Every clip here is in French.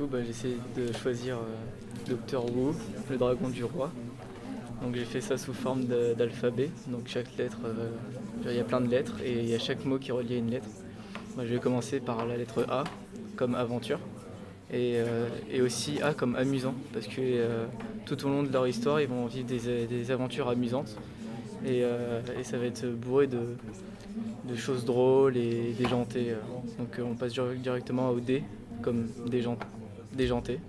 Bah, j'ai essayé de choisir euh, Docteur Wu, le dragon du roi. Donc j'ai fait ça sous forme d'alphabet. Donc chaque lettre, euh, il y a plein de lettres et il y a chaque mot qui relie à une lettre. Moi, je vais commencer par la lettre A comme aventure et, euh, aussi A comme amusant parce que euh, tout au long de leur histoire, ils vont vivre des, des aventures amusantes et, ça va être bourré de, choses drôles et déjantées. Donc on passe dir- directement au D comme déjant- déjanté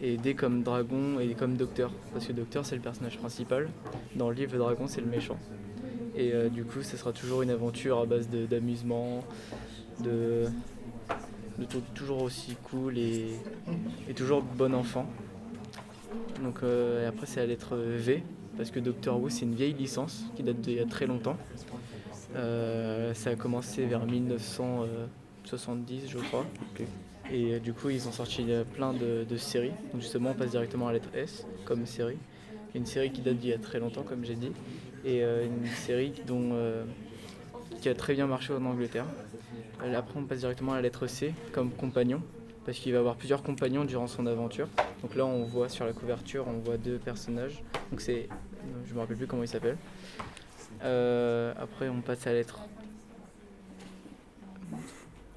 et D comme dragon et comme docteur parce que docteur c'est le personnage principal. Dans le livre le dragon c'est le méchant. Et euh, du coup ce sera toujours une aventure à base d'amusement, de, de tou- toujours aussi cool et, toujours bon enfant. Donc euh, après c'est la lettre V parce que Doctor Who c'est une vieille licence qui date d'il y a très longtemps. Euh, ça a commencé vers 1970 je crois. Et euh, du coup ils ont sorti euh, plein de, séries. Donc justement on passe directement à la lettre S comme série. Une série qui date d'il y a très longtemps comme j'ai dit. Et euh, une série dont, qui a très bien marché en Angleterre. Après on passe directement à la lettre C comme compagnon. Parce qu'il va avoir plusieurs compagnons durant son aventure. Donc là on voit sur la couverture, on voit deux personnages. Donc c'est. Je me rappelle plus comment ils s'appellent. Après on passe à la lettre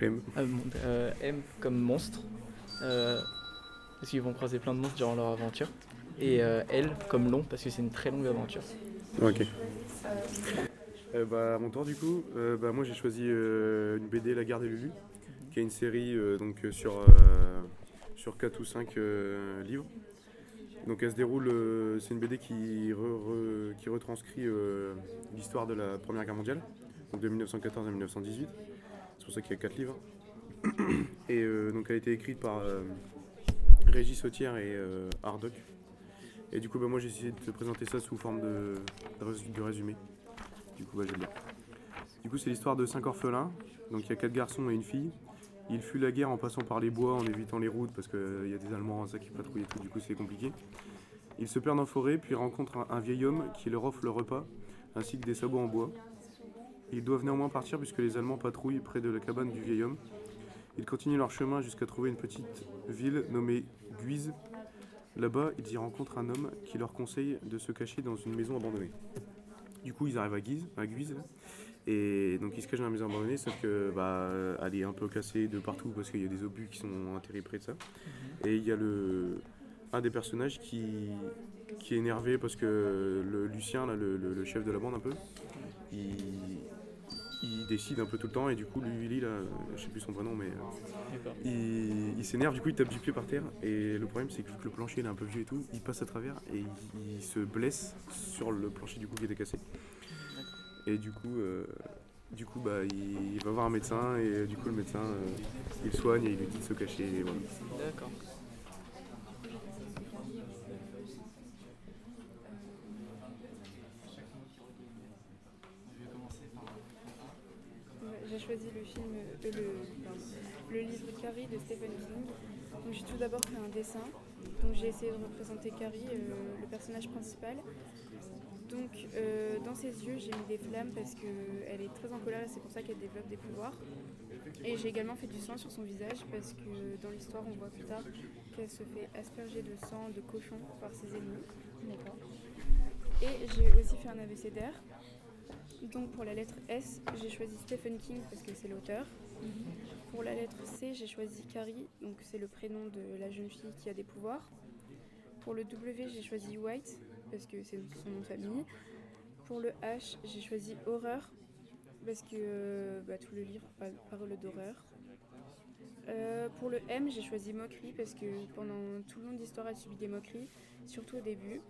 M. euh, M comme monstre. Euh, parce qu'ils vont croiser plein de monstres durant leur aventure. Et euh, L comme long parce que c'est une très longue aventure. Ok. Bah, à mon tour, du coup, bah, moi j'ai choisi une BD La Garde de Lulu, qui est une série donc, sur, sur 4 ou 5 euh, livres. Donc elle se déroule, euh, c'est une BD qui, re- re- qui retranscrit euh, l'histoire de la Première Guerre mondiale, donc de 1914 à 1918. C'est pour ça qu'il y a 4 livres. Et euh, donc elle a été écrite par euh, Régis Sautière et euh, Hardoc. Et du coup, bah, moi j'ai essayé de te présenter ça sous forme de, de rés- de résumé. Du coup, bah, l'ai. Du coup, c'est l'histoire de cinq orphelins. Donc il y a quatre garçons et une fille. Ils fuient la guerre en passant par les bois, en évitant les routes parce qu'il y a des Allemands ça qui patrouillent et tout, du coup c'est compliqué. Ils se perdent en forêt, puis rencontrent un vieil homme qui leur offre le repas, ainsi que des sabots en bois. Ils doivent néanmoins partir puisque les Allemands patrouillent près de la cabane du vieil homme. Ils continuent leur chemin jusqu'à trouver une petite ville nommée Guise. Là-bas, ils y rencontrent un homme qui leur conseille de se cacher dans une maison abandonnée. Du coup, ils arrivent à Guise, à Guise là. et donc ils se cachent dans la maison abandonnée, sauf que bah, elle est un peu cassée de partout parce qu'il y a des obus qui sont enterrés près de ça. Et il y a le, un des personnages qui, qui est énervé parce que le Lucien, là, le, le- le chef de la bande un peu, il, il décide un peu tout le temps et du coup lui, lui, là, je sais plus son prénom mais euh, il, il s'énerve, du coup il tape du pied par terre et le problème c'est que vu que le plancher il est un peu vieux et tout, il passe à travers et il, il se blesse sur le plancher du coup qui était cassé. Et du coup, euh, du coup bah, il, il va voir un médecin et du coup le médecin euh, il soigne et il lui dit de se cacher. Et voilà. D'accord. Ouais, J'ai choisi le film, euh, le, livre Carrie de Stephen King. Donc j'ai tout d'abord fait un dessin. Donc j'ai essayé de représenter Carrie, euh, le personnage principal. Donc euh, dans ses yeux j'ai mis des flammes parce qu'elle est très en colère et c'est pour ça qu'elle développe des pouvoirs. Et j'ai également fait du sang sur son visage parce que dans l'histoire on voit plus tard qu'elle se fait asperger de sang de cochon par ses ennemis. Et j'ai aussi fait un abécédaire. Donc pour la lettre S, j'ai choisi Stephen King parce que c'est l'auteur. Pour la lettre C, j'ai choisi Carrie, donc c'est le prénom de la jeune fille qui a des pouvoirs. Pour le W, j'ai choisi White parce que c'est son nom de famille. Pour le H, j'ai choisi Horreur parce que euh, bah, tout le livre parle, parle d'horreur. Euh, pour le M, j'ai choisi Moquerie parce que pendant tout le long de l'histoire, elle subit des moqueries, surtout au début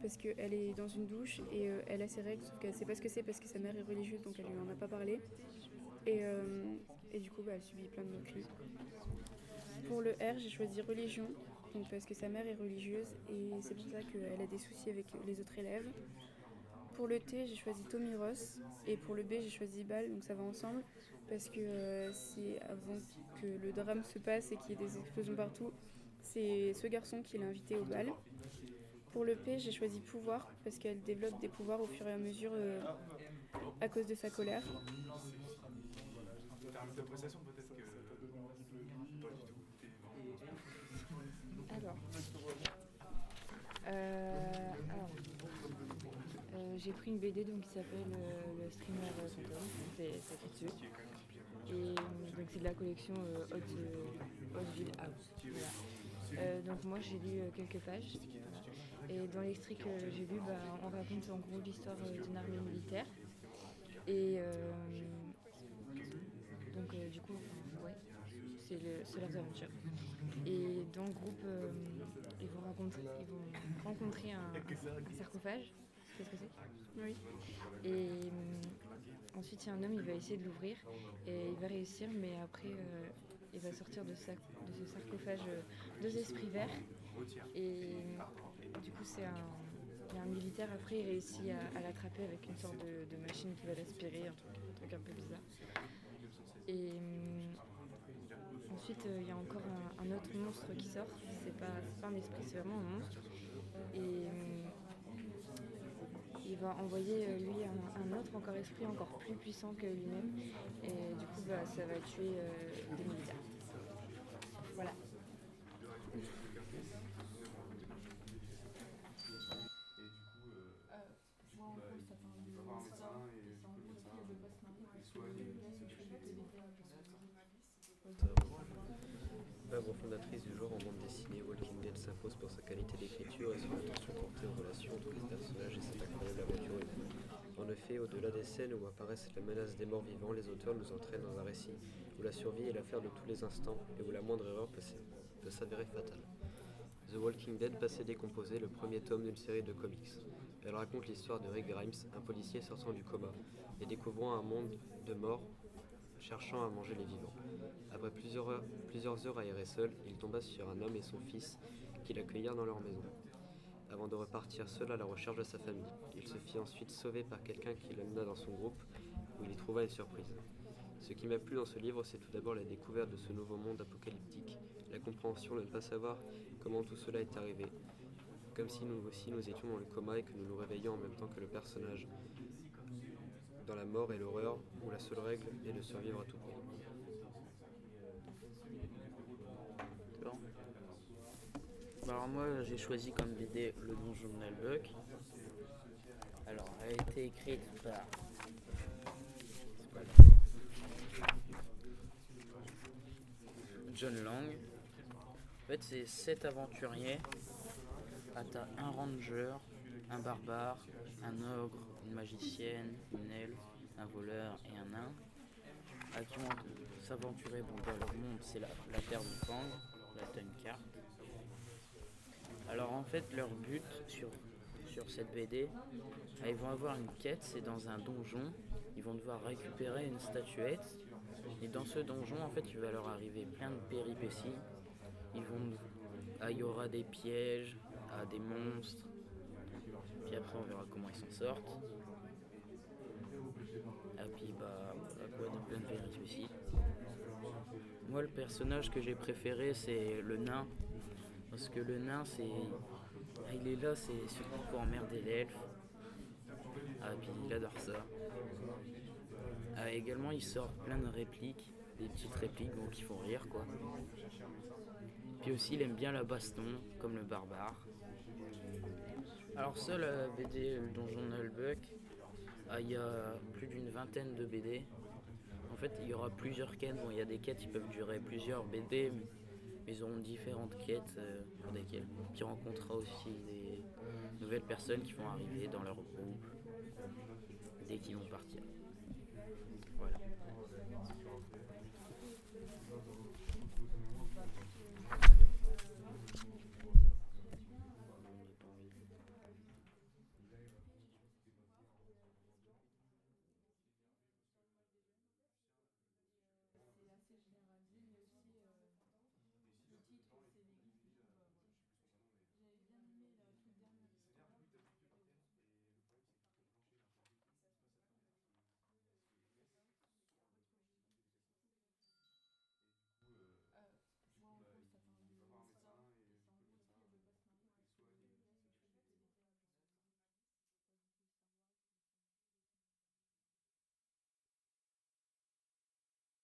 parce qu'elle est dans une douche et euh, elle a ses règles, sauf qu'elle sait pas ce que c'est parce que sa mère est religieuse, donc elle lui en a pas parlé. Et, euh, du coup, bah, elle subit plein de moqueries. Pour le R, j'ai choisi religion, donc parce que sa mère est religieuse et c'est pour ça qu'elle a des soucis avec les autres élèves. Pour le T, j'ai choisi Tommy Ross et pour le B, j'ai choisi Ball, donc ça va ensemble parce que euh, c'est avant que le drame se passe et qu'il y ait des explosions partout. C'est ce garçon qui l'a invité au bal. Pour le P, j'ai choisi pouvoir parce qu'elle développe des pouvoirs au fur et à mesure euh, à cause de sa colère. Alors. Alors. J'ai pris une BD donc, qui s'appelle Le Streamer Fantôme, c'est écrit dessus. Et donc c'est de la collection Hot, House. Donc moi j'ai lu quelques pages. Et dans l'extrait que j'ai lu, bah, on raconte en gros l'histoire d'une armée militaire. Et donc du coup, ouais, c'est leurs aventures. Et dans le groupe, euh, ils, vont rencontrer, ils vont rencontrer un, sarcophage. Qu'est-ce que c'est? Oui. Et euh, ensuite, il y a un homme, il va essayer de l'ouvrir et il va réussir, mais après, euh, il va sortir de, ce sarcophage deux esprits verts. Et un, un militaire après, il réussit à, l'attraper avec une sorte de, machine qui va l'aspirer, un truc, un truc un peu bizarre. Et ensuite, euh, il y a encore un, autre monstre qui sort. C'est pas, un esprit, c'est vraiment un monstre. Et euh, il va envoyer euh, lui un, autre encore esprit encore plus puissant que lui-même. Et du coup, bah, ça va tuer des militaires. Voilà. Fondatrice du genre en bande dessinée, Walking Dead s'impose pour sa qualité d'écriture et son attention portée aux relations entre les personnages et cette incroyable aventure humaine. En effet, au-delà des scènes où apparaissent la menace des morts vivants, les auteurs nous entraînent dans un récit où la survie est l'affaire de tous les instants et où la moindre erreur peut s'avérer fatale. The Walking Dead passé décomposé, le premier tome d'une série de comics. Elle raconte l'histoire de Rick Grimes, un policier sortant du coma et découvrant un monde de morts cherchant à manger les vivants. Après plusieurs heures, plusieurs heures aéré seul, il tomba sur un homme et son fils qui l'accueillirent dans leur maison. Avant de repartir seul à la recherche de sa famille, il se fit ensuite sauver par quelqu'un qui l'amena dans son groupe, où il y trouva une surprise. Ce qui m'a plu dans ce livre, c'est tout d'abord la découverte de ce nouveau monde apocalyptique, la compréhension de ne pas savoir comment tout cela est arrivé, comme si nous aussi nous étions dans le coma et que nous nous réveillions en même temps que le personnage, la mort et l'horreur, où la seule règle est de survivre à tout prix. Bah, alors moi j'ai choisi comme BD le donjon de Nalbuck. Alors elle a été écrite par John Lang. En fait c'est sept aventuriers. Ah, un ranger, un barbare, un ogre, une magicienne, une elfe, un voleur et un nain, à qui s'aventurer dans leur monde, c'est la, terre du Fang, une carte. Alors en fait leur but sur, sur cette BD, ah, ils vont avoir une quête, c'est dans un donjon, ils vont devoir récupérer une statuette, et dans ce donjon en fait il va leur arriver plein de péripéties, ils vont, ah, il y aura des pièges, ah, des monstres, puis après on verra comment ils s'en sortent. Et puis bah quoi, plein de aussi. Moi le personnage que j'ai préféré c'est le nain. Parce que le nain c'est. Ah, il est là, c'est surtout pour emmerder l'elfe. Ah puis il adore ça. Ah, également il sort plein de répliques, des petites répliques qui font rire quoi. Puis aussi il aime bien la baston, comme le barbare. Alors seul la BD Donjon Nullbuck, ah, il y a plus d'une vingtaine de BD. En fait, il y aura plusieurs quêtes. Bon, il y a des quêtes qui peuvent durer plusieurs BD, mais ils auront différentes quêtes euh, pour desquelles qui rencontrera aussi des nouvelles personnes qui vont arriver dans leur groupe dès qu'ils vont partir. Voilà.